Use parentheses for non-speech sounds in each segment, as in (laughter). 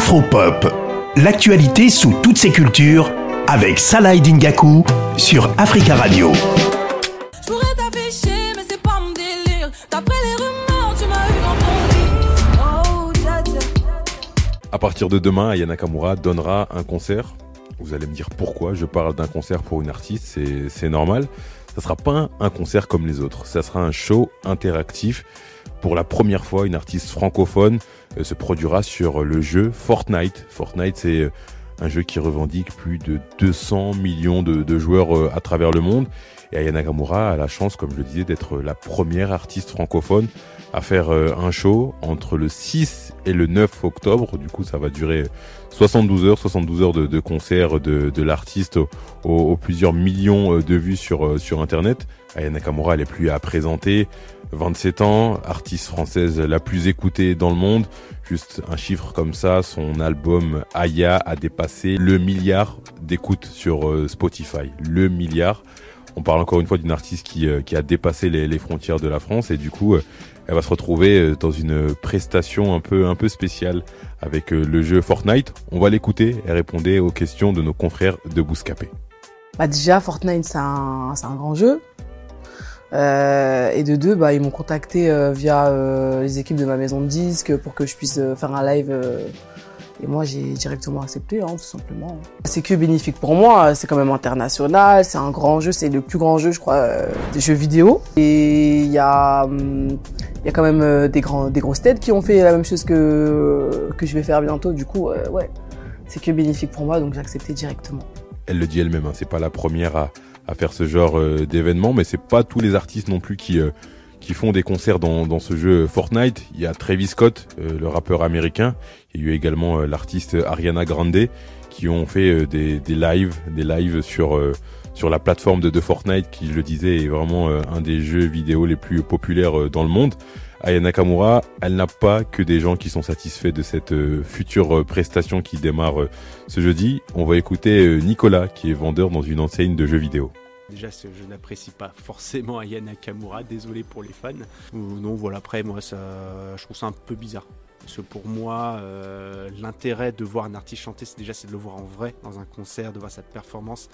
Afropop, l'actualité sous toutes ses cultures avec Salah Dingaku sur Africa Radio. À partir de demain, Aya Nakamura donnera un concert. Vous allez me dire pourquoi je parle d'un concert pour une artiste, c'est normal. Ça sera pas un concert comme les autres, ça sera un show interactif. Pour la première fois, une artiste francophone euh, se produira sur le jeu Fortnite. Fortnite, c'est euh, un jeu qui revendique plus de 200 millions de, joueurs euh, à travers le monde. Et Aya Nakamura a la chance, comme je le disais, d'être la première artiste francophone à faire un show entre le 6 et le 9 octobre. Du coup, ça va durer 72 heures, 72 heures de, concert de, de l'artiste aux, plusieurs millions de vues sur, sur Internet. Aya Nakamura, elle est plus à présenter. 27 ans, artiste française la plus écoutée dans le monde. Juste un chiffre comme ça, son album Aya a dépassé le milliard d'écoutes sur euh, Spotify. Le milliard. On parle encore une fois d'une artiste qui, euh, qui a dépassé les, frontières de la France et du coup, euh, elle va se retrouver dans une prestation un peu un peu spéciale avec le jeu Fortnite. On va l'écouter. Elle répondait aux questions de nos confrères de Bouscapé. Bah déjà, Fortnite, c'est un, un grand jeu. Euh, et de deux, bah, ils m'ont contacté euh, via euh, les équipes de ma maison de disques pour que je puisse faire un live. Et moi, j'ai directement accepté, hein, tout simplement. C'est que bénéfique pour moi. C'est quand même international. C'est un grand jeu. C'est le plus grand jeu, je crois, des jeux vidéo. Et il y a, hum, il y a quand même des grands, des grosses têtes qui ont fait la même chose que que je vais faire bientôt. Du coup, ouais, c'est que bénéfique pour moi, donc j'ai accepté directement. Elle le dit elle-même. Hein, c'est pas la première à à faire ce genre euh, d'événement, mais c'est pas tous les artistes non plus qui euh, qui font des concerts dans, dans ce jeu Fortnite. Il y a Travis Scott, euh, le rappeur américain. Il y a eu également l'artiste Ariana Grande qui ont fait des, des lives, des lives sur sur la plateforme de, de Fortnite, qui je le disais est vraiment un des jeux vidéo les plus populaires dans le monde. Aya Nakamura, elle n'a pas que des gens qui sont satisfaits de cette future prestation qui démarre ce jeudi. On va écouter Nicolas, qui est vendeur dans une enseigne de jeux vidéo. Déjà, je n'apprécie pas forcément Aya Nakamura, désolé pour les fans. non, voilà, après, moi, ça, je trouve ça un peu bizarre. Parce que pour moi, euh, l'intérêt de voir un artiste chanter, c'est déjà de le voir en vrai, dans un concert, de voir cette performance.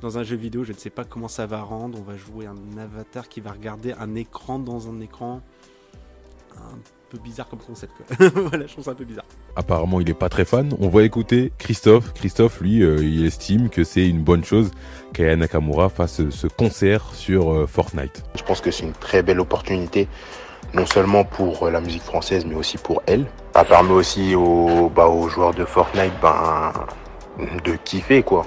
Dans un jeu vidéo, je ne sais pas comment ça va rendre. On va jouer un avatar qui va regarder un écran dans un écran. Un peu bizarre comme concept. (laughs) voilà, je trouve ça un peu bizarre. Apparemment, il est pas très fan. On va écouter Christophe. Christophe, lui, euh, il estime que c'est une bonne chose qu'Aya Nakamura fasse ce concert sur euh, Fortnite. Je pense que c'est une très belle opportunité, non seulement pour euh, la musique française, mais aussi pour elle. Ça permet aussi aux, bah, aux joueurs de Fortnite ben, de kiffer, quoi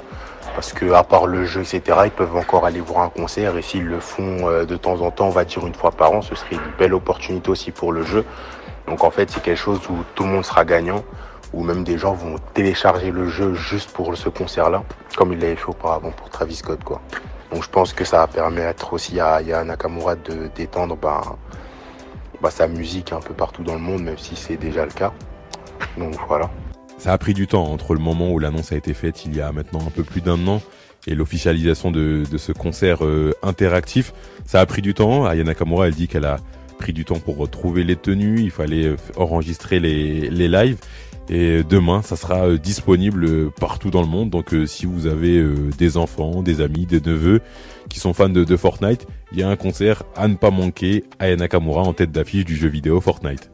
parce que à part le jeu, etc., ils peuvent encore aller voir un concert et s'ils le font euh, de temps en temps, on va dire une fois par an, ce serait une belle opportunité aussi pour le jeu. Donc en fait, c'est quelque chose où tout le monde sera gagnant, où même des gens vont télécharger le jeu juste pour ce concert-là, comme il l'avait fait auparavant pour Travis Scott, quoi. Donc je pense que ça va permettre aussi à Yann Nakamura de d'étendre bah, bah, sa musique un peu partout dans le monde, même si c'est déjà le cas. Donc voilà. Ça a pris du temps entre le moment où l'annonce a été faite il y a maintenant un peu plus d'un an et l'officialisation de, ce concert euh, interactif. Ça a pris du temps. Aya Nakamura, elle dit qu'elle a pris du temps pour retrouver les tenues. Il fallait euh, enregistrer les, les lives. Et demain, ça sera euh, disponible partout dans le monde. Donc, si vous avez des enfants, des amis, des neveux qui sont fans de, de Fortnite, il y a un concert à ne pas manquer. Aya Nakamura en tête d'affiche du jeu vidéo Fortnite.